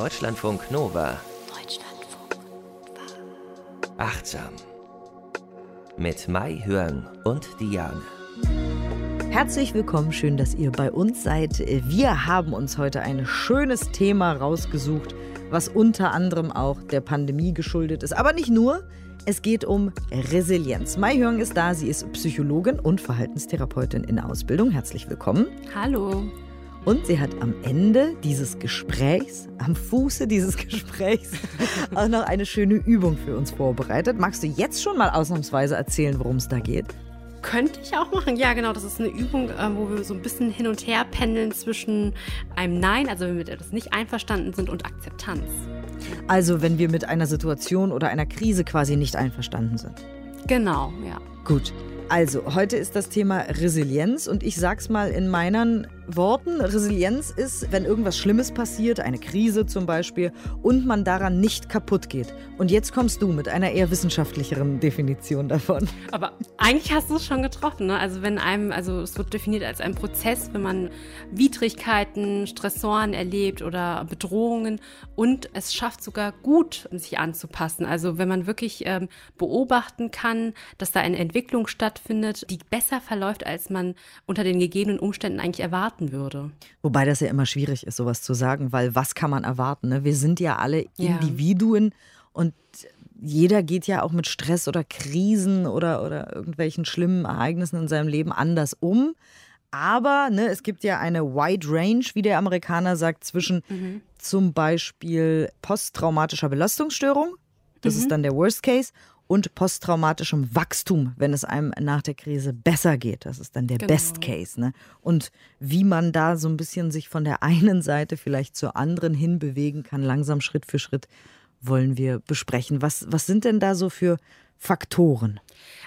Deutschlandfunk Nova. Deutschlandfunk Nova. Achtsam. Mit Mai Hörn und Diane. Herzlich willkommen, schön, dass ihr bei uns seid. Wir haben uns heute ein schönes Thema rausgesucht, was unter anderem auch der Pandemie geschuldet ist. Aber nicht nur. Es geht um Resilienz. Mai Hörn ist da. Sie ist Psychologin und Verhaltenstherapeutin in Ausbildung. Herzlich willkommen. Hallo. Und sie hat am Ende dieses Gesprächs, am Fuße dieses Gesprächs, auch noch eine schöne Übung für uns vorbereitet. Magst du jetzt schon mal ausnahmsweise erzählen, worum es da geht? Könnte ich auch machen. Ja, genau. Das ist eine Übung, ähm, wo wir so ein bisschen hin und her pendeln zwischen einem Nein, also wenn wir mit etwas nicht einverstanden sind, und Akzeptanz. Also wenn wir mit einer Situation oder einer Krise quasi nicht einverstanden sind. Genau, ja. Gut. Also, heute ist das Thema Resilienz und ich sag's mal in meinen Worten. Resilienz ist, wenn irgendwas Schlimmes passiert, eine Krise zum Beispiel, und man daran nicht kaputt geht. Und jetzt kommst du mit einer eher wissenschaftlicheren Definition davon. Aber eigentlich hast du es schon getroffen. Ne? Also wenn einem, also es wird definiert als ein Prozess, wenn man Widrigkeiten, Stressoren erlebt oder Bedrohungen und es schafft sogar gut, sich anzupassen. Also wenn man wirklich ähm, beobachten kann, dass da eine Entwicklung stattfindet, die besser verläuft, als man unter den gegebenen Umständen eigentlich erwarten erwarten würde. Wobei das ja immer schwierig ist, sowas zu sagen, weil was kann man erwarten? Ne? Wir sind ja alle Ja. Individuen und jeder geht ja auch mit Stress oder Krisen oder, oder irgendwelchen schlimmen Ereignissen in seinem Leben anders um. Aber ne, es gibt ja eine Wide Range, wie der Amerikaner sagt, zwischen zum Beispiel posttraumatischer Belastungsstörung, das ist dann der Worst Case, und posttraumatischem Wachstum, wenn es einem nach der Krise besser geht. Das ist dann der Genau. Best Case. Ne? Und wie man da so ein bisschen sich von der einen Seite vielleicht zur anderen hinbewegen kann, langsam Schritt für Schritt, wollen wir besprechen. Was, was sind denn da so für Faktoren?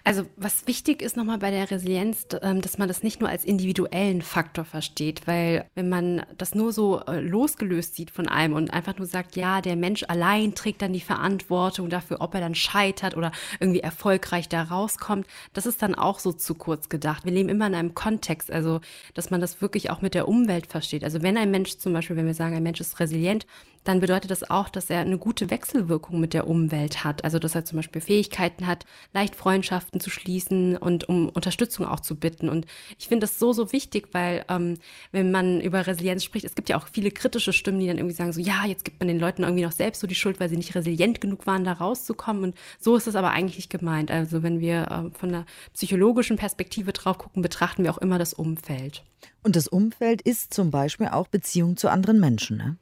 Also was wichtig ist nochmal bei der Resilienz, ähm, dass man das nicht nur als individuellen Faktor versteht, weil wenn man das nur so äh, losgelöst sieht von einem und einfach nur sagt, ja, der Mensch allein trägt dann die Verantwortung dafür, ob er dann scheitert oder irgendwie erfolgreich da rauskommt, das ist dann auch so zu kurz gedacht. Wir leben immer in einem Kontext, also dass man das wirklich auch mit der Umwelt versteht. Also wenn ein Mensch zum Beispiel, wenn wir sagen, ein Mensch ist resilient, dann bedeutet das auch, dass er eine gute Wechselwirkung mit der Umwelt hat. Also dass er zum Beispiel Fähigkeiten hat, leicht Freundschaften zu schließen und um Unterstützung auch zu bitten. Und ich finde das so, so wichtig, weil ähm, wenn man über Resilienz spricht, es gibt ja auch viele kritische Stimmen, die dann irgendwie sagen, so ja, jetzt gibt man den Leuten irgendwie noch selbst so die Schuld, weil sie nicht resilient genug waren, da rauszukommen. Und so ist es aber eigentlich nicht gemeint. Also wenn wir äh, von der psychologischen Perspektive drauf gucken, betrachten wir auch immer das Umfeld. Und das Umfeld ist zum Beispiel auch Beziehung zu anderen Menschen. Ne?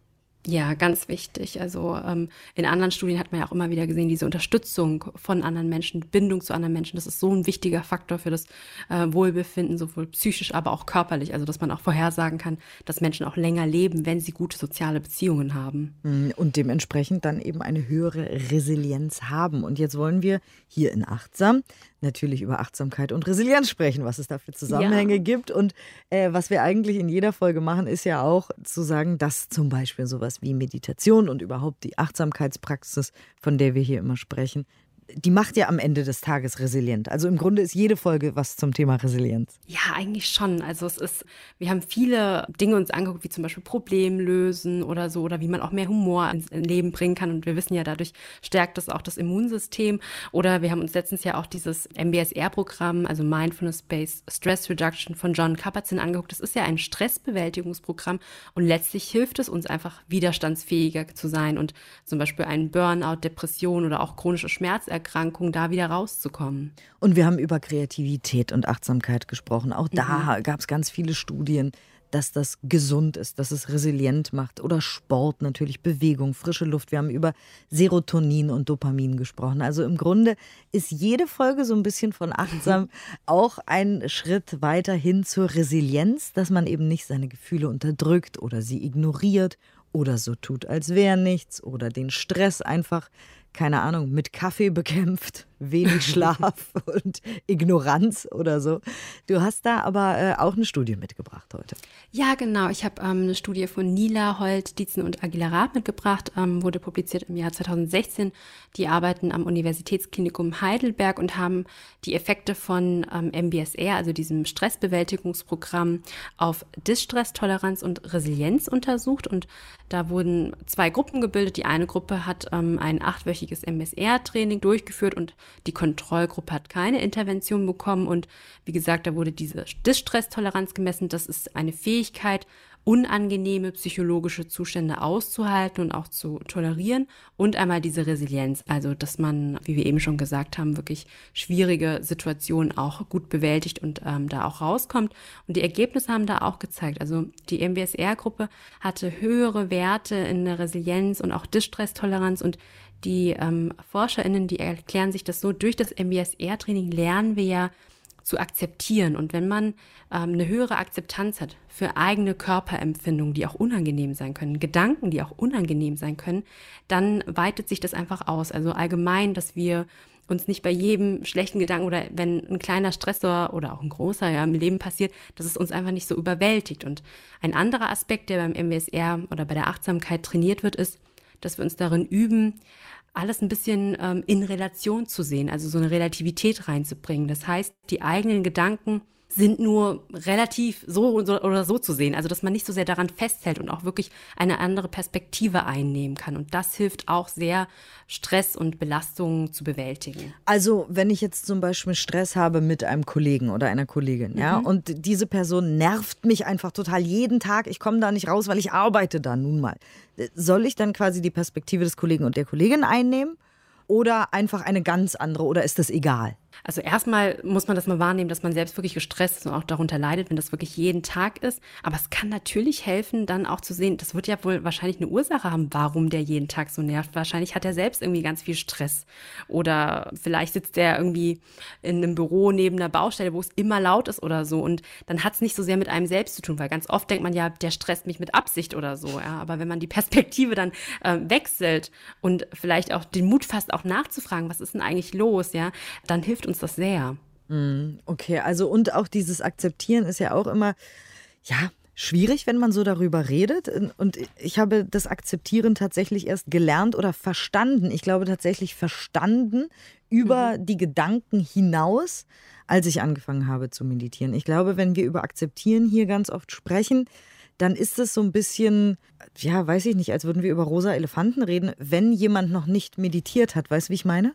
Ja, ganz wichtig. Also ähm, in anderen Studien hat man ja auch immer wieder gesehen, diese Unterstützung von anderen Menschen, Bindung zu anderen Menschen, das ist so ein wichtiger Faktor für das äh, Wohlbefinden, sowohl psychisch, aber auch körperlich. Also dass man auch vorhersagen kann, dass Menschen auch länger leben, wenn sie gute soziale Beziehungen haben. Mm, Und dementsprechend dann eben eine höhere Resilienz haben. Und jetzt wollen wir hier in Achtsam natürlich über Achtsamkeit und Resilienz sprechen, was es da für Zusammenhänge Ja. gibt. Und äh, was wir eigentlich in jeder Folge machen, ist ja auch zu sagen, dass zum Beispiel sowas wie Meditation und überhaupt die Achtsamkeitspraxis, von der wir hier immer sprechen, die macht ja am Ende des Tages resilient. Also im Grunde ist jede Folge was zum Thema Resilienz. Ja, eigentlich schon. Also es ist, wir haben viele Dinge uns angeguckt, wie zum Beispiel Problemlösen oder so, oder wie man auch mehr Humor ins Leben bringen kann. Und wir wissen ja, dadurch stärkt das auch das Immunsystem. Oder wir haben uns letztens ja auch dieses MBSR-Programm, also Mindfulness-Based Stress Reduction von John Kabat-Zinn angeguckt. Das ist ja ein Stressbewältigungsprogramm und letztlich hilft es uns einfach widerstandsfähiger zu sein und zum Beispiel einen Burnout, Depression oder auch chronische Schmerzerkrankungen da wieder rauszukommen. Und wir haben über Kreativität und Achtsamkeit gesprochen. Auch da gab es ganz viele Studien, dass das gesund ist, dass es resilient macht. Oder Sport natürlich, Bewegung, frische Luft. Wir haben über Serotonin und Dopamin gesprochen. Also im Grunde ist jede Folge so ein bisschen von achtsam auch ein Schritt weiter hin zur Resilienz, dass man eben nicht seine Gefühle unterdrückt oder sie ignoriert oder so tut, als wäre nichts oder den Stress einfach, keine Ahnung, mit Kaffee bekämpft, wenig Schlaf und Ignoranz oder so. Du hast da aber äh, auch eine Studie mitgebracht heute. Ja, genau. Ich habe ähm, eine Studie von Nila, Holt, Dietzen und Aguilarat mitgebracht, ähm, wurde publiziert im Jahr 2016. Die arbeiten am Universitätsklinikum Heidelberg und haben die Effekte von ähm, MBSR, also diesem Stressbewältigungsprogramm, auf Distress, Toleranz und Resilienz untersucht. Und Da wurden zwei Gruppen gebildet. Die eine Gruppe hat ähm, ein achtwöchiges MSR-Training durchgeführt und die Kontrollgruppe hat keine Intervention bekommen. Und wie gesagt, da wurde diese Distresstoleranz gemessen. Das ist eine Fähigkeit, unangenehme psychologische Zustände auszuhalten und auch zu tolerieren und einmal diese Resilienz, also dass man, wie wir eben schon gesagt haben, wirklich schwierige Situationen auch gut bewältigt und ähm, da auch rauskommt. Und die Ergebnisse haben da auch gezeigt, also die MBSR-Gruppe hatte höhere Werte in der Resilienz und auch Distress-Toleranz und die ähm, ForscherInnen, die erklären sich das so, durch das MBSR-Training lernen wir ja zu akzeptieren. Und wenn man ähm, eine höhere Akzeptanz hat für eigene Körperempfindungen, die auch unangenehm sein können, Gedanken, die auch unangenehm sein können, dann weitet sich das einfach aus. Also allgemein, dass wir uns nicht bei jedem schlechten Gedanken oder wenn ein kleiner Stressor oder auch ein großer ja, im Leben passiert, dass es uns einfach nicht so überwältigt. Und ein anderer Aspekt, der beim MWSR oder bei der Achtsamkeit trainiert wird, ist, dass wir uns darin üben, alles ein bisschen ähm, in Relation zu sehen, also so eine Relativität reinzubringen. Das heißt, die eigenen Gedanken sind nur relativ so oder so zu sehen. Also, dass man nicht so sehr daran festhält und auch wirklich eine andere Perspektive einnehmen kann. Und das hilft auch sehr, Stress und Belastungen zu bewältigen. Also, wenn ich jetzt zum Beispiel Stress habe mit einem Kollegen oder einer Kollegin, mhm. ja, und diese Person nervt mich einfach total jeden Tag, ich komme da nicht raus, weil ich arbeite da nun mal. Soll ich dann quasi die Perspektive des Kollegen und der Kollegin einnehmen? Oder einfach eine ganz andere? Oder ist das egal? Also erstmal muss man das mal wahrnehmen, dass man selbst wirklich gestresst ist und auch darunter leidet, wenn das wirklich jeden Tag ist. Aber es kann natürlich helfen, dann auch zu sehen, das wird ja wohl wahrscheinlich eine Ursache haben, warum der jeden Tag so nervt. Wahrscheinlich hat er selbst irgendwie ganz viel Stress. Oder vielleicht sitzt er irgendwie in einem Büro neben einer Baustelle, wo es immer laut ist oder so. Und dann hat es nicht so sehr mit einem selbst zu tun, weil ganz oft denkt man ja, der stresst mich mit Absicht oder so. Ja. Aber wenn man die Perspektive dann äh, wechselt und vielleicht auch den Mut fasst, auch nachzufragen, was ist denn eigentlich los, ja, dann hilft hilft uns das sehr. Mm, okay, also und auch dieses Akzeptieren ist ja auch immer, ja, schwierig, wenn man so darüber redet. Und ich habe das Akzeptieren tatsächlich erst gelernt oder verstanden. Ich glaube tatsächlich verstanden über mhm. die Gedanken hinaus, als ich angefangen habe zu meditieren. Ich glaube, wenn wir über Akzeptieren hier ganz oft sprechen, dann ist es so ein bisschen, ja, weiß ich nicht, als würden wir über rosa Elefanten reden, wenn jemand noch nicht meditiert hat. Weißt du, wie ich meine?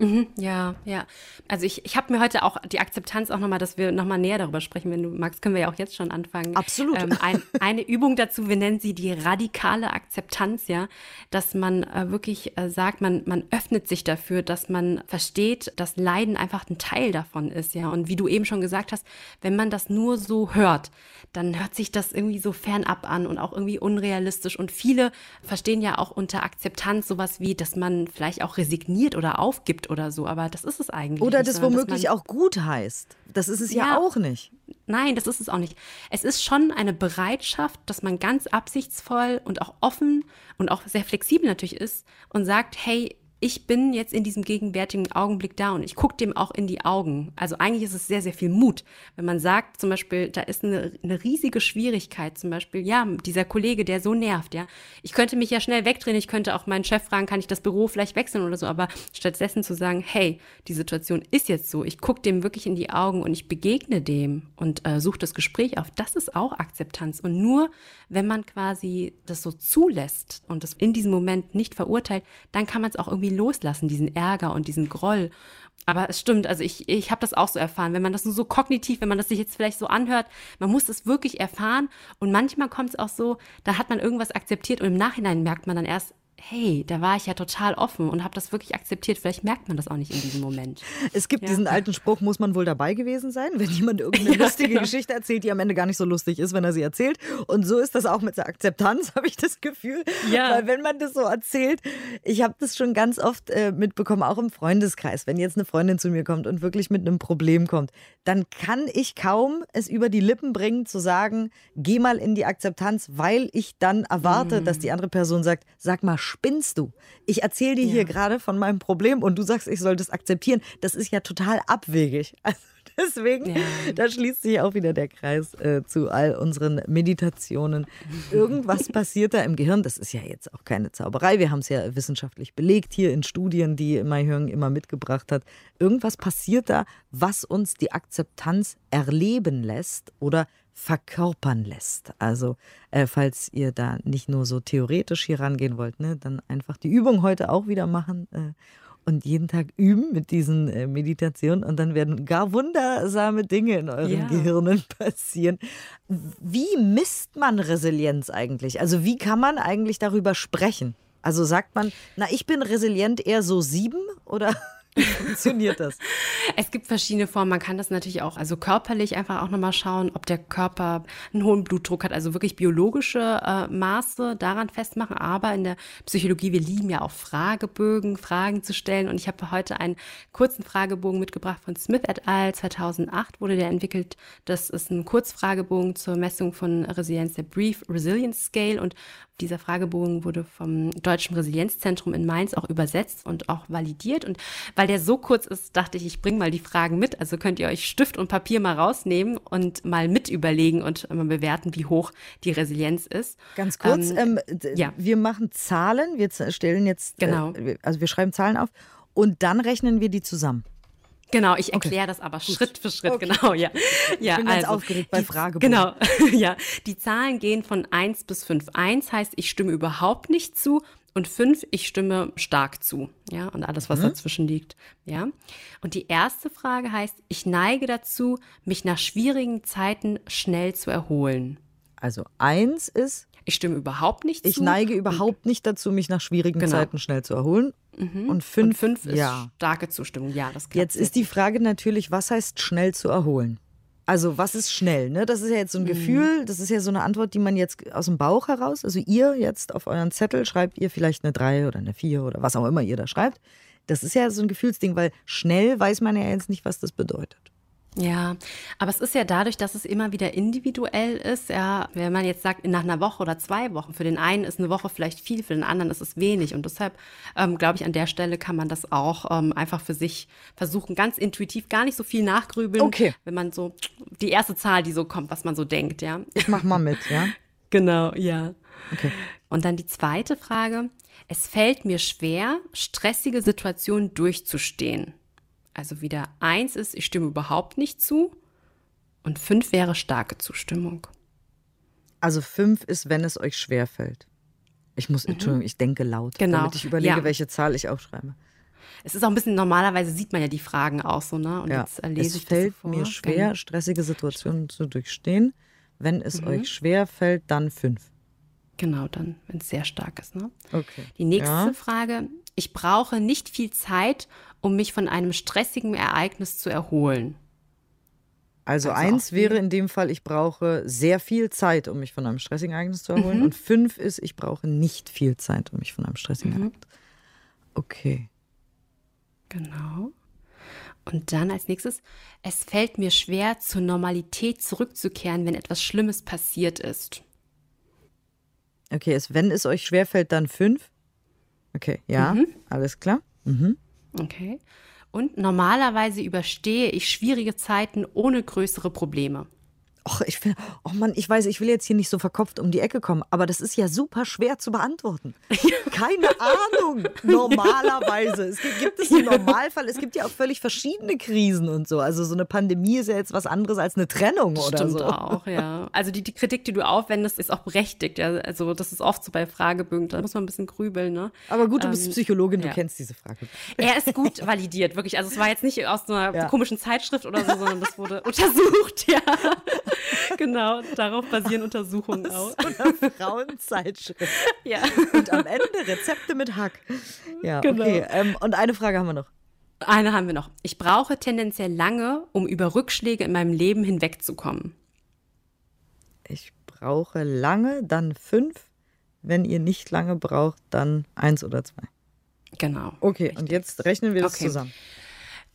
Mhm, ja, ja. Also ich, ich habe mir heute auch die Akzeptanz auch nochmal, dass wir nochmal näher darüber sprechen. Wenn du magst, können wir ja auch jetzt schon anfangen. Absolut. Ähm, ein, eine Übung dazu, wir nennen sie die radikale Akzeptanz, ja, dass man äh, wirklich äh, sagt, man, man öffnet sich dafür, dass man versteht, dass Leiden einfach ein Teil davon ist, ja. Und wie du eben schon gesagt hast, wenn man das nur so hört, dann hört sich das irgendwie so fernab an und auch irgendwie unrealistisch. Und viele verstehen ja auch unter Akzeptanz sowas wie, dass man vielleicht auch resigniert oder aufgibt oder so, aber das ist es eigentlich. Oder das womöglich auch gut heißt. Das ist es ja, ja auch nicht. Nein, das ist es auch nicht. Es ist schon eine Bereitschaft, dass man ganz absichtsvoll und auch offen und auch sehr flexibel natürlich ist und sagt, hey, ich bin jetzt in diesem gegenwärtigen Augenblick da und ich gucke dem auch in die Augen. Also eigentlich ist es sehr, sehr viel Mut. Wenn man sagt, zum Beispiel, da ist eine, eine riesige Schwierigkeit, zum Beispiel, ja, dieser Kollege, der so nervt, ja. Ich könnte mich ja schnell wegdrehen, ich könnte auch meinen Chef fragen, kann ich das Büro vielleicht wechseln oder so, aber stattdessen zu sagen, hey, die Situation ist jetzt so, ich gucke dem wirklich in die Augen und ich begegne dem und äh, suche das Gespräch auf, das ist auch Akzeptanz. Und nur wenn man quasi das so zulässt und das in diesem Moment nicht verurteilt, dann kann man es auch irgendwie loslassen, diesen Ärger und diesen Groll. Aber es stimmt, also ich, ich habe das auch so erfahren. Wenn man das nur so kognitiv, wenn man das sich jetzt vielleicht so anhört, man muss es wirklich erfahren. Und manchmal kommt es auch so, da hat man irgendwas akzeptiert und im Nachhinein merkt man dann erst, hey, da war ich ja total offen und habe das wirklich akzeptiert. Vielleicht merkt man das auch nicht in diesem Moment. Es gibt ja. diesen alten Spruch, muss man wohl dabei gewesen sein, wenn jemand irgendeine ja, lustige genau. Geschichte erzählt, die am Ende gar nicht so lustig ist, wenn er sie erzählt. Und so ist das auch mit der Akzeptanz, habe ich das Gefühl. Ja. Weil wenn man das so erzählt, ich habe das schon ganz oft äh, mitbekommen, auch im Freundeskreis, wenn jetzt eine Freundin zu mir kommt und wirklich mit einem Problem kommt, dann kann ich kaum es über die Lippen bringen zu sagen, geh mal in die Akzeptanz, weil ich dann erwarte, mhm. dass die andere Person sagt, sag mal, spinnst du? Ich erzähle dir ja. hier gerade von meinem Problem und du sagst, ich soll das akzeptieren. Das ist ja total abwegig. Also deswegen, ja. da schließt sich auch wieder der Kreis äh, zu all unseren Meditationen. Irgendwas passiert da im Gehirn. Das ist ja jetzt auch keine Zauberei. Wir haben es ja wissenschaftlich belegt hier in Studien, die Mai Höng immer mitgebracht hat. Irgendwas passiert da, was uns die Akzeptanz erleben lässt oder verkörpern lässt. Also äh, falls ihr da nicht nur so theoretisch hier rangehen wollt, ne, dann einfach die Übung heute auch wieder machen. Äh, und jeden Tag üben mit diesen äh, Meditationen und dann werden gar wundersame Dinge in euren ja. Gehirnen passieren. Wie misst man Resilienz eigentlich? Also wie kann man eigentlich darüber sprechen? Also sagt man, na, ich bin resilient eher so sieben oder? Wie funktioniert das? Es gibt verschiedene Formen. Man kann das natürlich auch, also körperlich einfach auch nochmal schauen, ob der Körper einen hohen Blutdruck hat, also wirklich biologische äh, Maße daran festmachen. Aber in der Psychologie, wir lieben ja auch Fragebögen, Fragen zu stellen. Und ich habe heute einen kurzen Fragebogen mitgebracht von Smith et al. 2008 wurde der entwickelt. Das ist ein Kurzfragebogen zur Messung von Resilienz, der Brief Resilience Scale. Und dieser Fragebogen wurde vom Deutschen Resilienzzentrum in Mainz auch übersetzt und auch validiert. Und weil der so kurz ist, dachte ich, ich bringe mal die Fragen mit. Also könnt ihr euch Stift und Papier mal rausnehmen und mal mit überlegen und mal bewerten, wie hoch die Resilienz ist. Ganz kurz, ähm, ähm, ja. wir machen Zahlen, wir stellen jetzt, genau. Äh, also wir schreiben Zahlen auf und dann rechnen wir die zusammen. Genau, ich erkläre okay. das aber Gut. Schritt für Schritt, okay. genau, ja. ja ich bin also, ganz aufgeregt bei Fragebogen. Genau, ja. Die Zahlen gehen von 1 bis 5. 1 heißt, ich stimme überhaupt nicht zu und 5, ich stimme stark zu, ja, und alles, was mhm. dazwischen liegt, ja. Und die erste Frage heißt, ich neige dazu, mich nach schwierigen Zeiten schnell zu erholen. Also 1 ist ich stimme überhaupt nicht ich zu. Ich neige überhaupt nicht dazu, mich nach schwierigen genau. Zeiten schnell zu erholen. Mhm. Und fünf, und fünf ist ja. starke Zustimmung. Ja, das Jetzt ist die Frage natürlich, was heißt schnell zu erholen? Also was ist schnell? Ne? Das ist ja jetzt so ein mhm. Gefühl, das ist ja so eine Antwort, die man jetzt aus dem Bauch heraus, also ihr jetzt auf euren Zettel schreibt ihr vielleicht eine 3 oder eine 4 oder was auch immer ihr da schreibt. Das ist ja so ein Gefühlsding, weil schnell weiß man ja jetzt nicht, was das bedeutet. Ja, aber es ist ja dadurch, dass es immer wieder individuell ist. Ja, wenn man jetzt sagt, nach einer Woche oder zwei Wochen, für den einen ist eine Woche vielleicht viel, für den anderen ist es wenig. Und deshalb ähm, glaube ich, an der Stelle kann man das auch ähm, einfach für sich versuchen, ganz intuitiv, gar nicht so viel nachgrübeln. Okay. Wenn man so die erste Zahl, die so kommt, was man so denkt, ja. Ich mach mal mit, ja. genau, ja. Okay. Und dann die zweite Frage. Es fällt mir schwer, stressige Situationen durchzustehen. Also wieder eins ist, ich stimme überhaupt nicht zu. Und fünf wäre starke Zustimmung. Also fünf ist, wenn es euch schwerfällt. Ich muss, mhm. Entschuldigung, ich denke laut, genau. damit ich überlege, ja. welche Zahl ich aufschreibe. Es ist auch ein bisschen, normalerweise sieht man ja die Fragen auch so, ne? Und ja. jetzt lese es ich fällt das mir schwer, genau. stressige Situationen zu durchstehen. Wenn es mhm. euch schwer fällt, dann fünf. Genau, dann, wenn es sehr stark ist. Ne? Okay. Die nächste ja. Frage. Ich brauche nicht viel Zeit, um mich von einem stressigen Ereignis zu erholen. Also, also eins wäre in dem Fall, ich brauche sehr viel Zeit, um mich von einem stressigen Ereignis zu erholen. Mhm. Und fünf ist, ich brauche nicht viel Zeit, um mich von einem stressigen mhm. Ereignis. Okay. Genau. Und dann als nächstes, es fällt mir schwer, zur Normalität zurückzukehren, wenn etwas Schlimmes passiert ist. Okay, es, wenn es euch schwerfällt, dann fünf. Okay, ja, mhm. alles klar. Mhm. Okay. Und normalerweise überstehe ich schwierige Zeiten ohne größere Probleme. Och, ich finde, oh Mann, ich weiß, ich will jetzt hier nicht so verkopft um die Ecke kommen, aber das ist ja super schwer zu beantworten. Keine Ahnung, normalerweise. Es gibt, gibt es einen Normalfall, es gibt ja auch völlig verschiedene Krisen und so. Also so eine Pandemie ist ja jetzt was anderes als eine Trennung oder Stimmt so. Auch, ja. Also die, die Kritik, die du aufwendest, ist auch berechtigt. Ja. Also das ist oft so bei Fragebögen, da muss man ein bisschen grübeln. Ne? Aber gut, du bist ähm, Psychologin, du ja. kennst diese Frage. Er ist gut validiert, wirklich. Also es war jetzt nicht aus einer ja. komischen Zeitschrift oder so, sondern das wurde untersucht, ja. genau, darauf basieren Untersuchungen auch. So eine Frauenzeitschrift. Ja. Und am Ende Rezepte mit Hack. Ja, genau. okay. Ähm, und eine Frage haben wir noch. Eine haben wir noch. Ich brauche tendenziell lange, um über Rückschläge in meinem Leben hinwegzukommen. Ich brauche lange, dann fünf. Wenn ihr nicht lange braucht, dann eins oder zwei. Genau. Okay, richtig. und jetzt rechnen wir das okay. zusammen.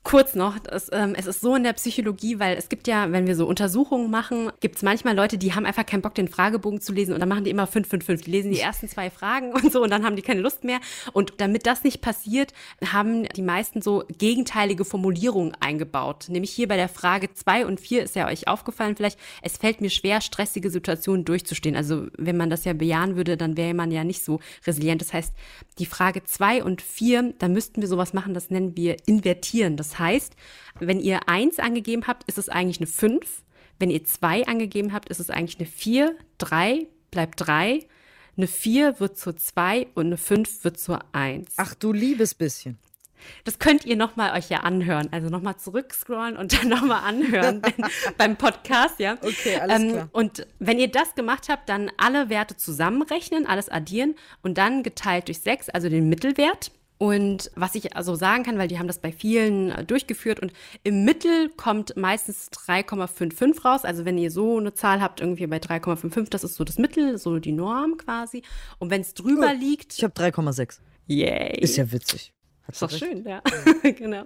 Kurz noch, das, ähm, es ist so in der Psychologie, weil es gibt ja, wenn wir so Untersuchungen machen, gibt es manchmal Leute, die haben einfach keinen Bock, den Fragebogen zu lesen und dann machen die immer 5, 5, 5. Die lesen die ersten zwei Fragen und so und dann haben die keine Lust mehr. Und damit das nicht passiert, haben die meisten so gegenteilige Formulierungen eingebaut. Nämlich hier bei der Frage 2 und 4 ist ja euch aufgefallen vielleicht, es fällt mir schwer, stressige Situationen durchzustehen. Also wenn man das ja bejahen würde, dann wäre man ja nicht so resilient. Das heißt, die Frage 2 und 4, da müssten wir sowas machen, das nennen wir invertieren. Das heißt, wenn ihr eins angegeben habt, ist es eigentlich eine fünf. Wenn ihr zwei angegeben habt, ist es eigentlich eine 4, 3 bleibt 3, eine 4 wird zur 2 und eine 5 wird zur 1. Ach du liebes bisschen. Das könnt ihr nochmal euch ja anhören. Also nochmal zurückscrollen und dann nochmal anhören beim Podcast, ja. Okay, alles ähm, klar. Und wenn ihr das gemacht habt, dann alle Werte zusammenrechnen, alles addieren und dann geteilt durch 6, also den Mittelwert. Und was ich also sagen kann, weil die haben das bei vielen äh, durchgeführt und im Mittel kommt meistens 3,55 raus. Also wenn ihr so eine Zahl habt, irgendwie bei 3,55, das ist so das Mittel, so die Norm quasi. Und wenn es drüber Gut. liegt. Ich habe 3,6. Yay. Ist ja witzig. Ist doch schön, ja. genau.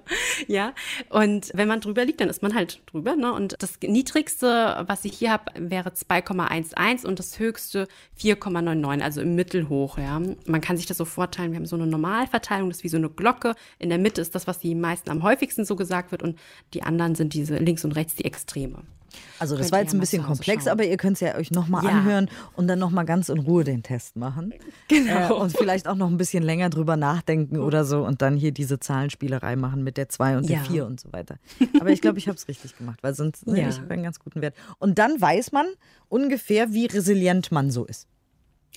Ja. Und wenn man drüber liegt, dann ist man halt drüber. Ne? Und das niedrigste, was ich hier habe, wäre 2,11 und das höchste 4,99, also im Mittel hoch. Ja. Man kann sich das so vorteilen. Wir haben so eine Normalverteilung, das ist wie so eine Glocke. In der Mitte ist das, was die meisten am häufigsten so gesagt wird. Und die anderen sind diese links und rechts die Extreme. Also das war jetzt ein bisschen komplex, aber ihr könnt es ja euch nochmal ja. anhören und dann nochmal ganz in Ruhe den Test machen. Genau. Äh, und vielleicht auch noch ein bisschen länger drüber nachdenken oder so und dann hier diese Zahlenspielerei machen mit der 2 und der 4 und so weiter. Aber ich glaube, ich habe es richtig gemacht, weil sonst ne, ja. ich einen ganz guten Wert. Und dann weiß man ungefähr, wie resilient man so ist.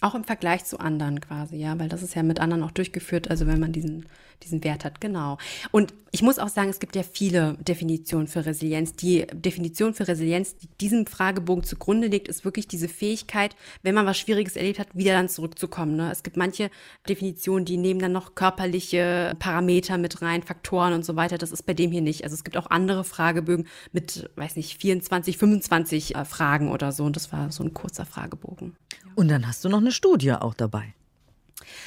Auch im Vergleich zu anderen quasi, ja, weil das ist ja mit anderen auch durchgeführt, also wenn man diesen, diesen Wert hat, genau. Und ich muss auch sagen, es gibt ja viele Definitionen für Resilienz. Die Definition für Resilienz, die diesem Fragebogen zugrunde liegt, ist wirklich diese Fähigkeit, wenn man was Schwieriges erlebt hat, wieder dann zurückzukommen. Ne? Es gibt manche Definitionen, die nehmen dann noch körperliche Parameter mit rein, Faktoren und so weiter. Das ist bei dem hier nicht. Also es gibt auch andere Fragebögen mit, weiß nicht, 24, 25 äh, Fragen oder so. Und das war so ein kurzer Fragebogen. Und dann hast du noch eine Studie auch dabei.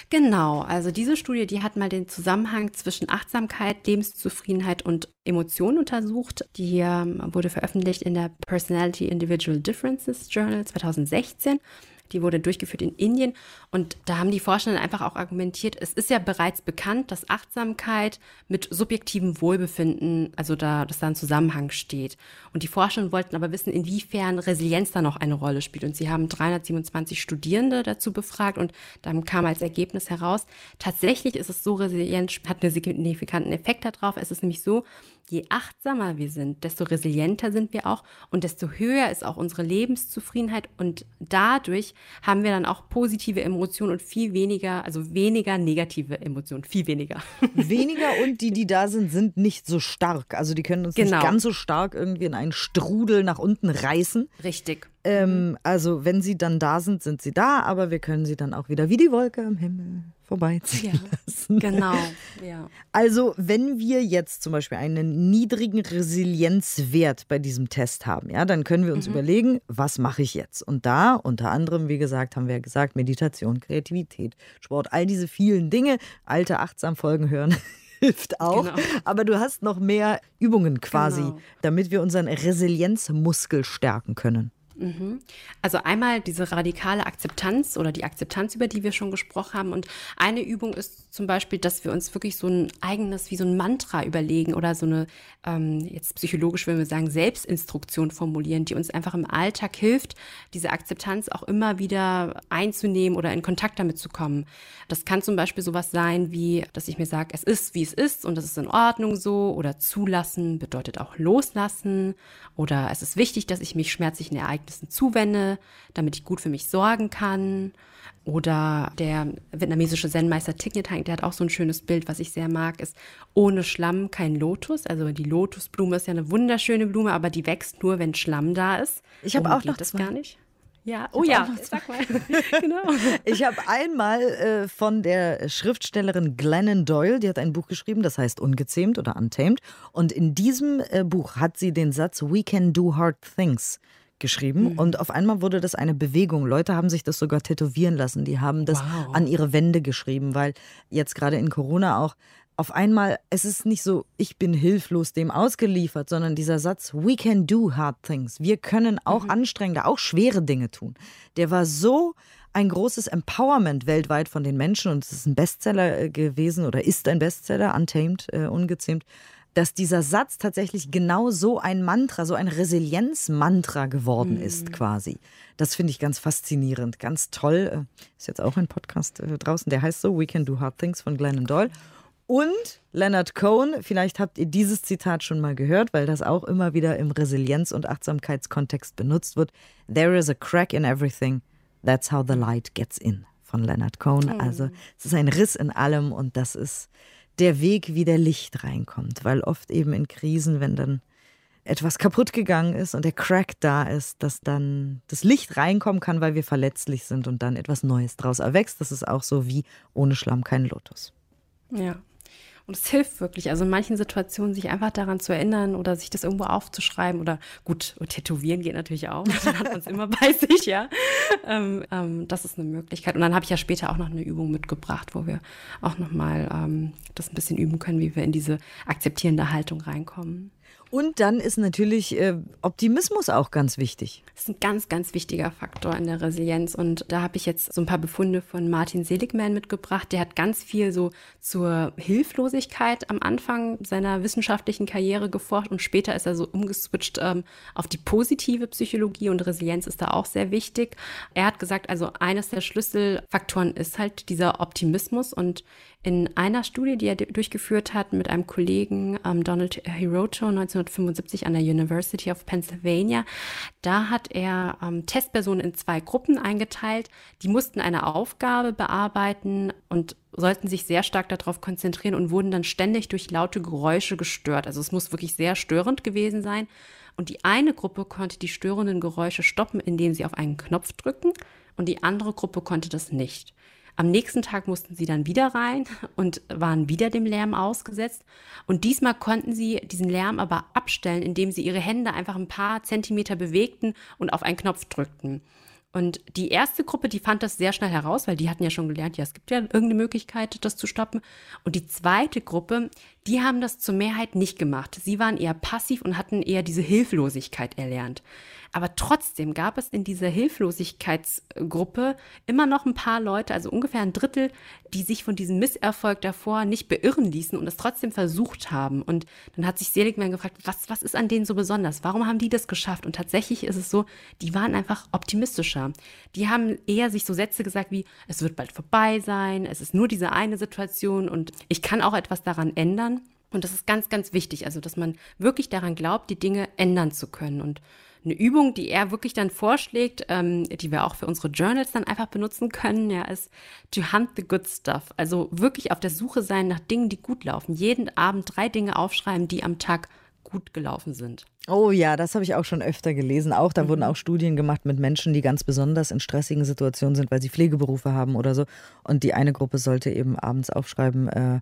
Genau, also diese Studie, die hat mal den Zusammenhang zwischen Achtsamkeit, Lebenszufriedenheit und Emotionen untersucht. Die ähm, wurde veröffentlicht in der Personality Individual Differences Journal 2016. Die wurde durchgeführt in Indien und da haben die Forschenden einfach auch argumentiert, es ist ja bereits bekannt, dass Achtsamkeit mit subjektivem Wohlbefinden, also da, dass da ein Zusammenhang steht. Und die Forschenden wollten aber wissen, inwiefern Resilienz da noch eine Rolle spielt. Und sie haben 327 Studierende dazu befragt und dann kam als Ergebnis heraus, tatsächlich ist es so, Resilienz hat einen signifikanten Effekt darauf. Es ist nämlich so, je achtsamer wir sind, desto resilienter sind wir auch und desto höher ist auch unsere Lebenszufriedenheit und dadurch haben wir dann auch positive Emotionen und viel weniger, also weniger negative Emotionen, viel weniger. Weniger und die, die da sind, sind nicht so stark. Also die können uns genau. nicht ganz so stark irgendwie in einen Strudel nach unten reißen. Richtig. Ähm, also wenn sie dann da sind, sind sie da, aber wir können sie dann auch wieder wie die Wolke am Himmel vorbeiziehen ja, lassen. Genau, ja. Also wenn wir jetzt zum Beispiel einen niedrigen Resilienzwert bei diesem Test haben, ja, dann können wir uns mhm. überlegen, was mache ich jetzt? Und da unter anderem, wie gesagt, haben wir ja gesagt, Meditation, Kreativität, Sport, all diese vielen Dinge, alte achtsam Folgen hören hilft auch. Genau. Aber du hast noch mehr Übungen quasi, genau. damit wir unseren Resilienzmuskel stärken können. Also einmal diese radikale Akzeptanz oder die Akzeptanz, über die wir schon gesprochen haben. Und eine Übung ist zum Beispiel, dass wir uns wirklich so ein eigenes, wie so ein Mantra überlegen oder so eine, ähm, jetzt psychologisch würden wir sagen, Selbstinstruktion formulieren, die uns einfach im Alltag hilft, diese Akzeptanz auch immer wieder einzunehmen oder in Kontakt damit zu kommen. Das kann zum Beispiel sowas sein wie, dass ich mir sage, es ist, wie es ist und es ist in Ordnung so oder zulassen bedeutet auch loslassen oder es ist wichtig, dass ich mich schmerzlichen Ereignissen Ereignissen zuwende, damit ich gut für mich sorgen kann. Oder der vietnamesische Zen-Meister Thich Nhat Hanh, der hat auch so ein schönes Bild, was ich sehr mag, ist ohne Schlamm kein Lotus. Also die Lotusblume ist ja eine wunderschöne Blume, aber die wächst nur, wenn Schlamm da ist. Ich habe auch noch das zwei. gar nicht. Ja, oh ja, sag mal. genau. Ich habe einmal äh, von der Schriftstellerin Glennon Doyle, die hat ein Buch geschrieben, das heißt Ungezähmt oder Untamed. Und in diesem äh, Buch hat sie den Satz We can do hard things geschrieben mhm. und auf einmal wurde das eine Bewegung. Leute haben sich das sogar tätowieren lassen, die haben das wow. an ihre Wände geschrieben, weil jetzt gerade in Corona auch auf einmal, es ist nicht so, ich bin hilflos dem ausgeliefert, sondern dieser Satz, we can do hard things. Wir können auch mhm. anstrengende, auch schwere Dinge tun. Der war so ein großes Empowerment weltweit von den Menschen und es ist ein Bestseller äh, gewesen oder ist ein Bestseller, Untamed, äh, ungezähmt dass dieser Satz tatsächlich genau so ein Mantra, so ein Resilienzmantra geworden ist, mhm. quasi. Das finde ich ganz faszinierend, ganz toll. Äh, ist jetzt auch ein Podcast äh, draußen, der heißt so We Can Do Hard Things von Glennon Doyle. Und Leonard Cohen, vielleicht habt ihr dieses Zitat schon mal gehört, weil das auch immer wieder im Resilienz- und Achtsamkeitskontext benutzt wird. There is a crack in everything. That's how the light gets in. Von Leonard Cohen. Oh. Also es ist ein Riss in allem und das ist der Weg, wie der Licht reinkommt. Weil oft eben in Krisen, wenn dann etwas kaputt gegangen ist und der Crack da ist, dass dann das Licht reinkommen kann, weil wir verletzlich sind und dann etwas Neues draus erwächst. Das ist auch so wie ohne Schlamm kein Lotus. Ja. Und es hilft wirklich, also in manchen Situationen sich einfach daran zu erinnern oder sich das irgendwo aufzuschreiben oder gut, tätowieren geht natürlich auch, dann hat man es immer bei sich, ja. Ähm, ähm, das ist eine Möglichkeit. Und dann habe ich ja später auch noch eine Übung mitgebracht, wo wir auch nochmal ähm, das ein bisschen üben können, wie wir in diese akzeptierende Haltung reinkommen. Und dann ist natürlich äh, Optimismus auch ganz wichtig. Das ist ein ganz, ganz wichtiger Faktor in der Resilienz. Und da habe ich jetzt so ein paar Befunde von Martin Seligman mitgebracht. Der hat ganz viel so zur Hilflosigkeit am Anfang seiner wissenschaftlichen Karriere geforscht und später ist er so umgeswitcht ähm, auf die positive Psychologie und Resilienz ist da auch sehr wichtig. Er hat gesagt, also eines der Schlüsselfaktoren ist halt dieser Optimismus und in einer Studie, die er durchgeführt hat mit einem Kollegen, ähm, Donald Hiroto, 1975 an der University of Pennsylvania, da hat er ähm, Testpersonen in zwei Gruppen eingeteilt. Die mussten eine Aufgabe bearbeiten und sollten sich sehr stark darauf konzentrieren und wurden dann ständig durch laute Geräusche gestört. Also es muss wirklich sehr störend gewesen sein. Und die eine Gruppe konnte die störenden Geräusche stoppen, indem sie auf einen Knopf drücken und die andere Gruppe konnte das nicht. Am nächsten Tag mussten sie dann wieder rein und waren wieder dem Lärm ausgesetzt. Und diesmal konnten sie diesen Lärm aber abstellen, indem sie ihre Hände einfach ein paar Zentimeter bewegten und auf einen Knopf drückten. Und die erste Gruppe, die fand das sehr schnell heraus, weil die hatten ja schon gelernt, ja, es gibt ja irgendeine Möglichkeit, das zu stoppen. Und die zweite Gruppe, die haben das zur Mehrheit nicht gemacht. Sie waren eher passiv und hatten eher diese Hilflosigkeit erlernt. Aber trotzdem gab es in dieser Hilflosigkeitsgruppe immer noch ein paar Leute, also ungefähr ein Drittel, die sich von diesem Misserfolg davor nicht beirren ließen und es trotzdem versucht haben. Und dann hat sich Seligman gefragt, was, was ist an denen so besonders? Warum haben die das geschafft? Und tatsächlich ist es so, die waren einfach optimistischer. Die haben eher sich so Sätze gesagt wie, es wird bald vorbei sein, es ist nur diese eine Situation und ich kann auch etwas daran ändern. Und das ist ganz, ganz wichtig, also dass man wirklich daran glaubt, die Dinge ändern zu können. Und eine Übung, die er wirklich dann vorschlägt, ähm, die wir auch für unsere Journals dann einfach benutzen können, ja, ist to hunt the good stuff. Also wirklich auf der Suche sein nach Dingen, die gut laufen. Jeden Abend drei Dinge aufschreiben, die am Tag gut gelaufen sind. Oh ja, das habe ich auch schon öfter gelesen. Auch da mhm. wurden auch Studien gemacht mit Menschen, die ganz besonders in stressigen Situationen sind, weil sie Pflegeberufe haben oder so. Und die eine Gruppe sollte eben abends aufschreiben, äh,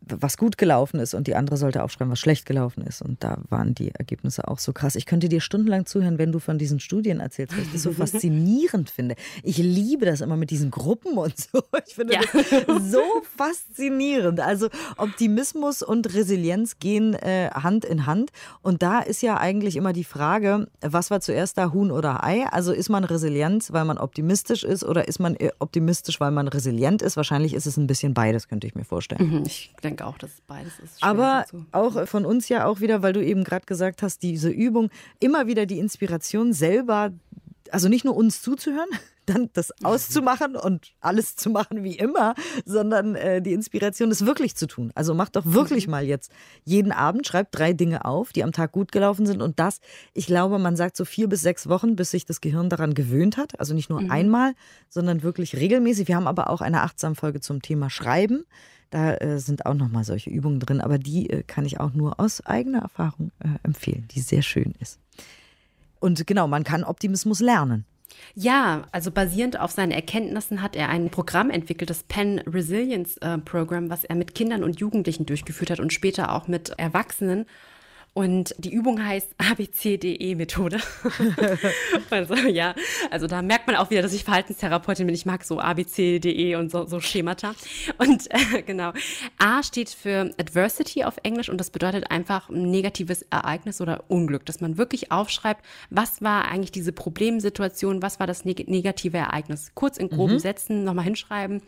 was gut gelaufen ist und die andere sollte aufschreiben, was schlecht gelaufen ist. Und da waren die Ergebnisse auch so krass. Ich könnte dir stundenlang zuhören, wenn du von diesen Studien erzählst, weil ich das so faszinierend finde. Ich liebe das immer mit diesen Gruppen und so. Ich finde ja. das so faszinierend. Also Optimismus und Resilienz gehen äh, Hand in Hand. Und da ist ja eigentlich immer die Frage, was war zuerst da, Huhn oder Ei? Also ist man resilient, weil man optimistisch ist oder ist man äh, optimistisch, weil man resilient ist? Wahrscheinlich ist es ein bisschen beides, könnte ich mir vorstellen. Mhm, ich denke auch, dass beides ist. Aber auch von uns ja auch wieder, weil du eben gerade gesagt hast, diese Übung, immer wieder die Inspiration selber, also nicht nur uns zuzuhören, dann das auszumachen und alles zu machen wie immer, sondern äh, die Inspiration, das wirklich zu tun. Also mach doch wirklich mhm. mal jetzt jeden Abend, schreib drei Dinge auf, die am Tag gut gelaufen sind und das, ich glaube, man sagt so vier bis sechs Wochen, bis sich das Gehirn daran gewöhnt hat. Also nicht nur mhm. einmal, sondern wirklich regelmäßig. Wir haben aber auch eine Achtsam-Folge zum Thema Schreiben. Da äh, sind auch nochmal solche Übungen drin, aber die äh, kann ich auch nur aus eigener Erfahrung äh, empfehlen, die sehr schön ist. Und genau, man kann Optimismus lernen. Ja, also basierend auf seinen Erkenntnissen hat er ein Programm entwickelt, das Penn Resilience äh, Program, was er mit Kindern und Jugendlichen durchgeführt hat und später auch mit Erwachsenen. Und die Übung heißt ABCDE-Methode. also ja, also da merkt man auch wieder, dass ich Verhaltenstherapeutin bin. Ich mag so ABCDE und so, so Schemata. Und äh, genau, A steht für Adversity auf Englisch und das bedeutet einfach ein negatives Ereignis oder Unglück, dass man wirklich aufschreibt, was war eigentlich diese Problemsituation, was war das neg negative Ereignis. Kurz in groben mhm. Sätzen nochmal hinschreiben.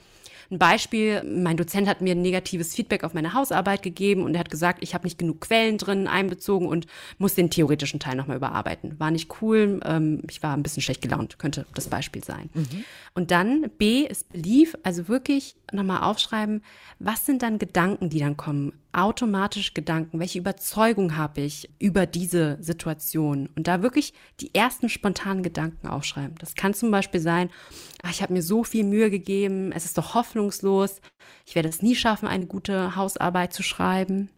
Ein Beispiel, mein Dozent hat mir ein negatives Feedback auf meine Hausarbeit gegeben und er hat gesagt, ich habe nicht genug Quellen drin gezogen und muss den theoretischen Teil nochmal überarbeiten. War nicht cool, ähm, ich war ein bisschen schlecht gelaunt, könnte das Beispiel sein. Mhm. Und dann B ist Belief, also wirklich nochmal aufschreiben, was sind dann Gedanken, die dann kommen? Automatisch Gedanken, welche Überzeugung habe ich über diese Situation? Und da wirklich die ersten spontanen Gedanken aufschreiben. Das kann zum Beispiel sein, ach, ich habe mir so viel Mühe gegeben, es ist doch hoffnungslos, ich werde es nie schaffen, eine gute Hausarbeit zu schreiben.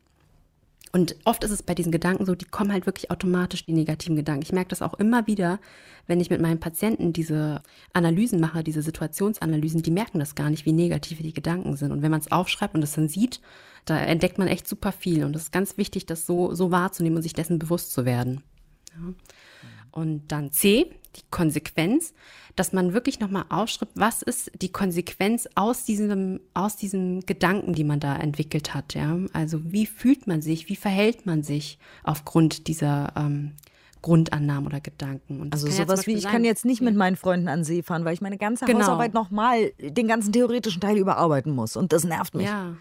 Und oft ist es bei diesen Gedanken so, die kommen halt wirklich automatisch, die negativen Gedanken. Ich merke das auch immer wieder, wenn ich mit meinen Patienten diese Analysen mache, diese Situationsanalysen, die merken das gar nicht, wie negativ die Gedanken sind. Und wenn man es aufschreibt und es dann sieht, da entdeckt man echt super viel. Und es ist ganz wichtig, das so, so wahrzunehmen und sich dessen bewusst zu werden. Ja. Und dann C, die Konsequenz, dass man wirklich nochmal aufschreibt, was ist die Konsequenz aus diesem, aus diesem Gedanken, die man da entwickelt hat, ja. Also wie fühlt man sich, wie verhält man sich aufgrund dieser ähm, Grundannahmen oder Gedanken. also sowas wie, ich sein, kann jetzt nicht mit meinen Freunden an See fahren, weil ich meine ganze genau. Hausarbeit nochmal den ganzen theoretischen Teil überarbeiten muss. Und das nervt mich. Ja,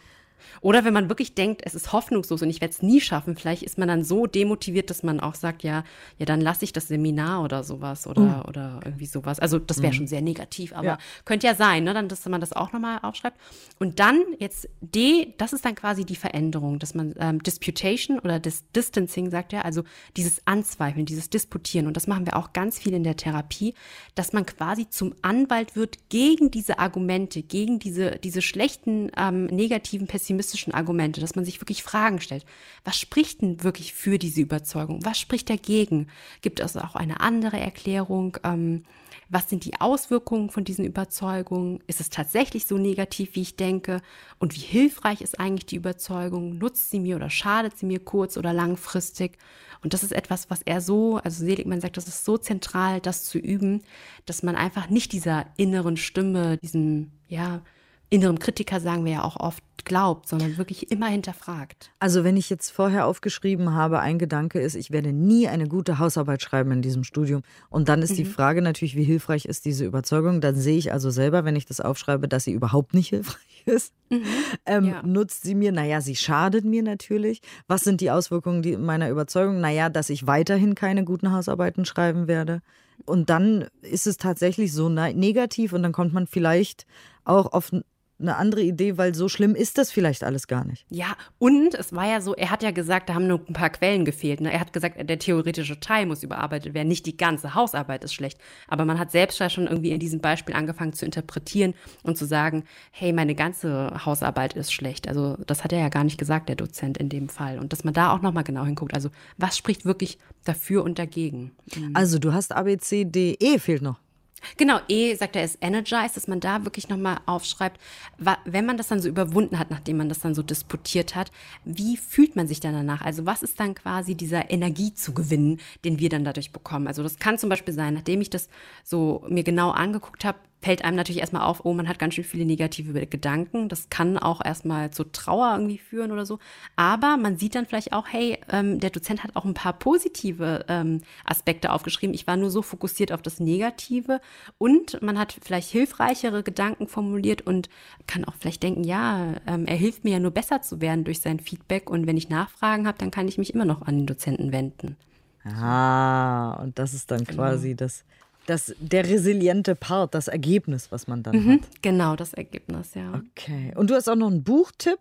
oder wenn man wirklich denkt, es ist hoffnungslos und ich werde es nie schaffen, vielleicht ist man dann so demotiviert, dass man auch sagt, ja, ja, dann lasse ich das Seminar oder sowas oder, mhm. oder irgendwie sowas. Also das wäre mhm. schon sehr negativ, aber ja. könnte ja sein, ne? Dann, dass man das auch nochmal aufschreibt. Und dann jetzt D, das ist dann quasi die Veränderung, dass man ähm, Disputation oder das Distancing sagt ja, also dieses Anzweifeln, dieses Disputieren. Und das machen wir auch ganz viel in der Therapie, dass man quasi zum Anwalt wird gegen diese Argumente, gegen diese, diese schlechten, ähm, negativen, pessimistischen pessimistischen Argumente, dass man sich wirklich Fragen stellt. Was spricht denn wirklich für diese Überzeugung? Was spricht dagegen? Gibt es auch eine andere Erklärung? Ähm, was sind die Auswirkungen von diesen Überzeugungen? Ist es tatsächlich so negativ, wie ich denke? Und wie hilfreich ist eigentlich die Überzeugung? Nutzt sie mir oder schadet sie mir kurz- oder langfristig? Und das ist etwas, was er so, also Seligmann sagt, das ist so zentral, das zu üben, dass man einfach nicht dieser inneren Stimme, diesem, ja, inneren Kritiker sagen wir ja auch oft, glaubt, sondern wirklich immer hinterfragt. Also wenn ich jetzt vorher aufgeschrieben habe, ein Gedanke ist, ich werde nie eine gute Hausarbeit schreiben in diesem Studium. Und dann ist mhm. die Frage natürlich, wie hilfreich ist diese Überzeugung? Dann sehe ich also selber, wenn ich das aufschreibe, dass sie überhaupt nicht hilfreich ist. Mhm. Ähm, ja. Nutzt sie mir? Naja, sie schadet mir natürlich. Was sind die Auswirkungen meiner Überzeugung? Naja, dass ich weiterhin keine guten Hausarbeiten schreiben werde. Und dann ist es tatsächlich so ne-, negativ und dann kommt man vielleicht auch auf eine andere Idee, weil so schlimm ist das vielleicht alles gar nicht. Ja, und es war ja so, er hat ja gesagt, da haben nur ein paar Quellen gefehlt. Ne? Er hat gesagt, der theoretische Teil muss überarbeitet werden, nicht die ganze Hausarbeit ist schlecht. Aber man hat selbst ja schon irgendwie in diesem Beispiel angefangen zu interpretieren und zu sagen, hey, meine ganze Hausarbeit ist schlecht. Also das hat er ja gar nicht gesagt, der Dozent in dem Fall. Und dass man da auch nochmal genau hinguckt. Also was spricht wirklich dafür und dagegen? Also du hast A, B, C, D, E fehlt noch. Genau, E sagt er, ist energized, dass man da wirklich nochmal aufschreibt, wenn man das dann so überwunden hat, nachdem man das dann so disputiert hat, wie fühlt man sich dann danach? Also was ist dann quasi dieser Energiezugewinn, den wir dann dadurch bekommen? Also das kann zum Beispiel sein, nachdem ich das so mir genau angeguckt habe, fällt einem natürlich erstmal auf, oh, man hat ganz schön viele negative Gedanken. Das kann auch erstmal zu Trauer irgendwie führen oder so. Aber man sieht dann vielleicht auch, hey, ähm, der Dozent hat auch ein paar positive ähm, Aspekte aufgeschrieben. Ich war nur so fokussiert auf das Negative. Und man hat vielleicht hilfreichere Gedanken formuliert und kann auch vielleicht denken, ja, ähm, er hilft mir ja nur besser zu werden durch sein Feedback. Und wenn ich Nachfragen habe, dann kann ich mich immer noch an den Dozenten wenden. Ah, und das ist dann genau. quasi das das, der resiliente Part, das Ergebnis, was man dann mhm, hat. Genau, das Ergebnis, ja. Okay. Und du hast auch noch einen Buchtipp?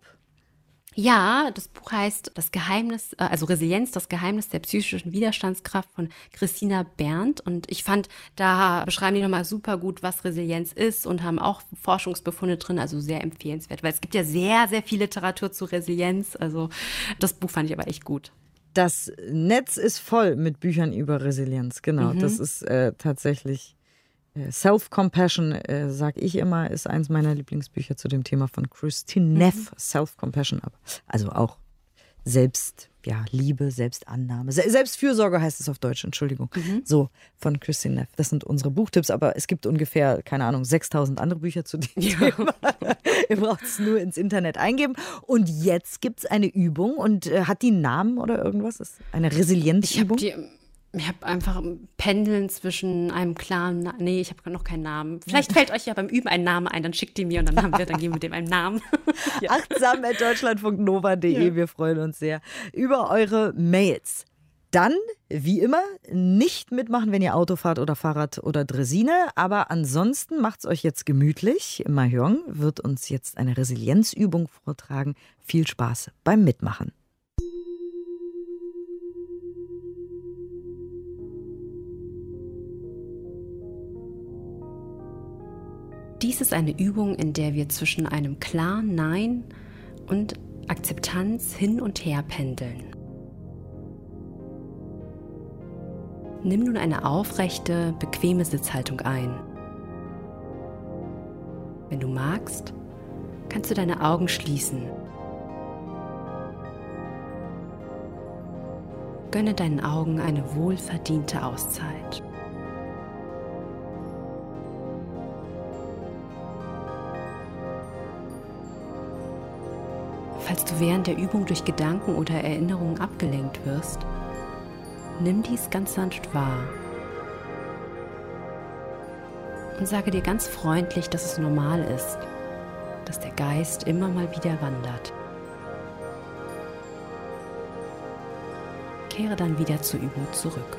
Ja, das Buch heißt Das Geheimnis, äh, also Resilienz, das Geheimnis der psychischen Widerstandskraft von Christina Berndt. Und ich fand, da beschreiben die nochmal super gut, was Resilienz ist und haben auch Forschungsbefunde drin, also sehr empfehlenswert, weil es gibt ja sehr, sehr viel Literatur zu Resilienz. Also das Buch fand ich aber echt gut. Das Netz ist voll mit Büchern über Resilienz, genau. Mhm. Das ist äh, tatsächlich äh, Self-Compassion, äh, sag ich immer, ist eins meiner Lieblingsbücher zu dem Thema von Christine Neff. Mhm. Self-Compassion, also auch Selbst, ja, Liebe, Selbstannahme. Selbstfürsorge heißt es auf Deutsch, Entschuldigung. Mhm. So, von Christine Neff. Das sind unsere Buchtipps, aber es gibt ungefähr, keine Ahnung, 6000 andere Bücher zu dem ja. Thema. Ihr braucht es nur ins Internet eingeben. Und jetzt gibt es eine Übung und äh, hat die einen Namen oder irgendwas? Ist eine Resilienzübung? Ich Ich habe einfach Pendeln zwischen einem klaren, Na nee, ich habe noch keinen Namen. Vielleicht fällt euch ja beim Üben ein Name ein, dann schickt die mir und dann haben wir, dann geben wir dem einen Namen. ja. Achtsam at deutschlandfunknova.de, ja. wir freuen uns sehr über eure Mails. Dann, wie immer, nicht mitmachen, wenn ihr Auto fahrt oder Fahrrad oder Dresine. Aber ansonsten macht es euch jetzt gemütlich. Mahjong wird uns jetzt eine Resilienzübung vortragen. Viel Spaß beim Mitmachen. Dies ist eine Übung, in der wir zwischen einem klaren Nein und Akzeptanz hin und her pendeln. Nimm nun eine aufrechte, bequeme Sitzhaltung ein. Wenn du magst, kannst du deine Augen schließen. Gönne deinen Augen eine wohlverdiente Auszeit. Du während der Übung durch Gedanken oder Erinnerungen abgelenkt wirst, nimm dies ganz sanft wahr und sage dir ganz freundlich, dass es normal ist, dass der Geist immer mal wieder wandert. Kehre dann wieder zur Übung zurück.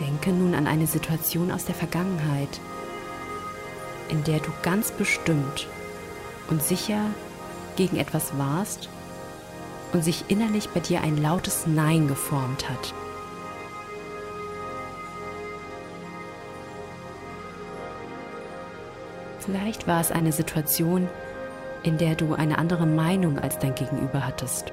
Denke nun an eine Situation aus der Vergangenheit, in der du ganz bestimmt und sicher gegen etwas warst und sich innerlich bei dir ein lautes Nein geformt hat. Vielleicht war es eine Situation, in der du eine andere Meinung als dein Gegenüber hattest.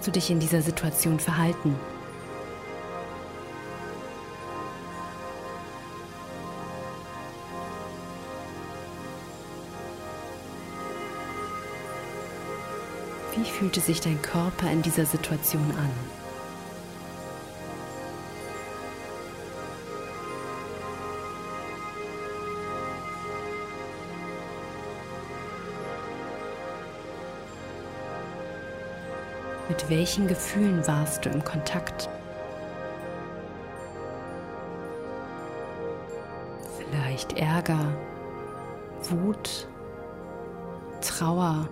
Hast du dich in dieser Situation verhalten? Wie fühlte sich dein Körper in dieser Situation an? Mit welchen Gefühlen warst du im Kontakt? Vielleicht Ärger, Wut, Trauer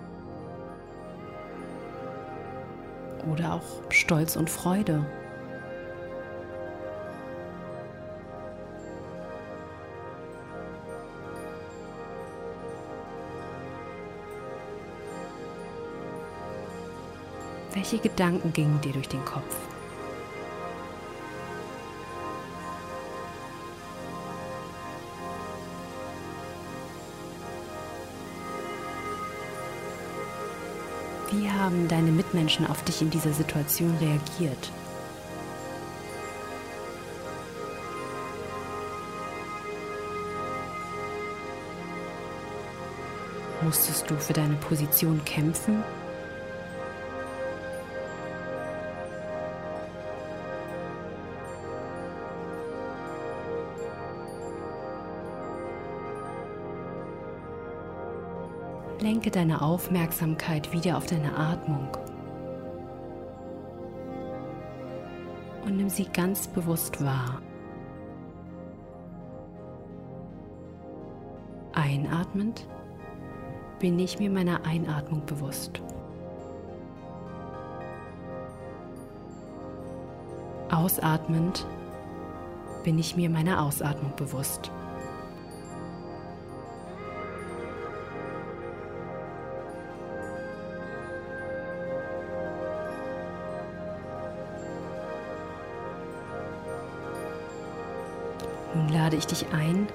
oder auch Stolz und Freude. Welche Gedanken gingen dir durch den Kopf? Wie haben deine Mitmenschen auf dich in dieser Situation reagiert? Musstest du für deine Position kämpfen Lenke deine Aufmerksamkeit wieder auf deine Atmung und nimm sie ganz bewusst wahr. Einatmend bin ich mir meiner Einatmung bewusst. Ausatmend bin ich mir meiner Ausatmung bewusst. Ich dich ein,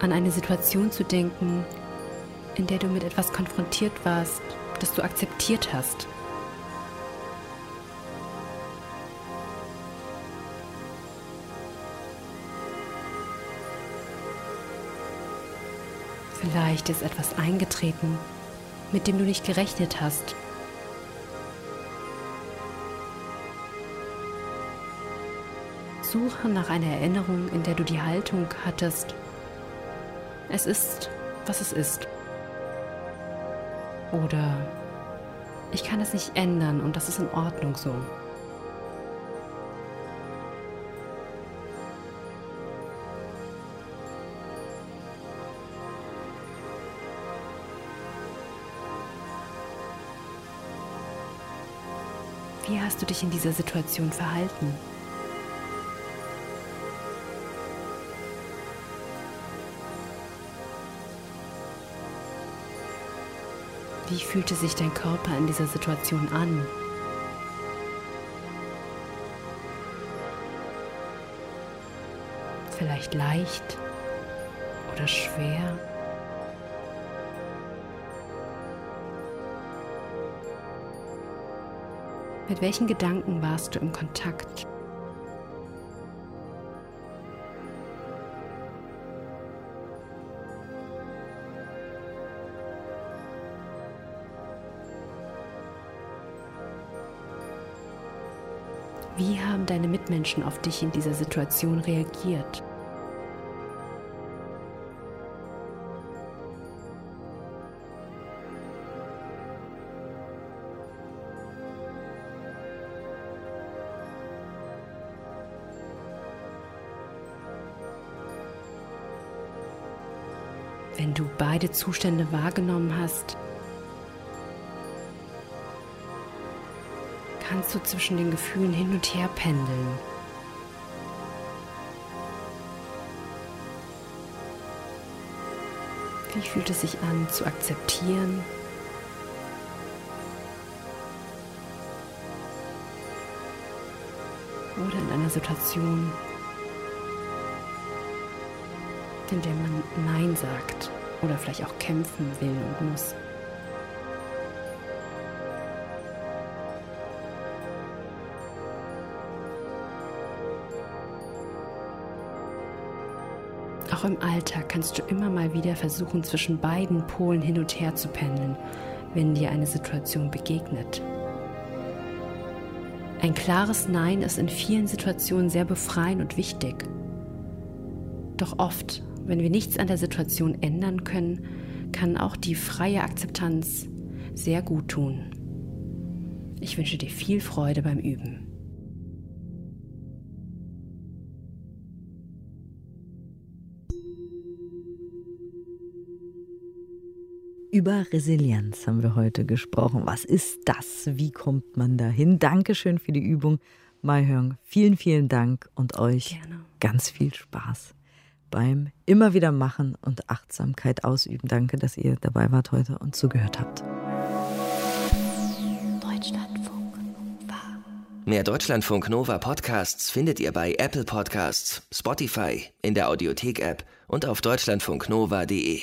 an eine Situation zu denken, in der du mit etwas konfrontiert warst, das du akzeptiert hast. Vielleicht ist etwas eingetreten, mit dem du nicht gerechnet hast. Suche nach einer Erinnerung, in der du die Haltung hattest. Es ist, was es ist. Oder ich kann es nicht ändern und das ist in Ordnung so. Wie hast du dich in dieser Situation verhalten? Wie fühlte sich dein Körper in dieser Situation an? Vielleicht leicht oder schwer? Mit welchen Gedanken warst du im Kontakt? Wie haben deine Mitmenschen auf dich in dieser Situation reagiert? Wenn du beide Zustände wahrgenommen hast, kannst du zwischen den Gefühlen hin und her pendeln. Wie fühlt es sich an zu akzeptieren? Oder in einer Situation in der man Nein sagt oder vielleicht auch kämpfen will und muss. Auch im Alltag kannst du immer mal wieder versuchen, zwischen beiden Polen hin und her zu pendeln, wenn dir eine Situation begegnet. Ein klares Nein ist in vielen Situationen sehr befreiend und wichtig. Doch oft wenn wir nichts an der Situation ändern können, kann auch die freie Akzeptanz sehr gut tun. Ich wünsche dir viel Freude beim Üben. Über Resilienz haben wir heute gesprochen. Was ist das? Wie kommt man dahin? Dankeschön für die Übung. Mai Hyung, vielen, vielen Dank und euch Gerne. ganz viel Spaß beim immer wieder machen und Achtsamkeit ausüben. Danke, dass ihr dabei wart heute und zugehört habt. Deutschlandfunk Nova. Mehr Deutschlandfunk Nova Podcasts findet ihr bei Apple Podcasts, Spotify, in der Audiothek-App und auf deutschlandfunknova.de.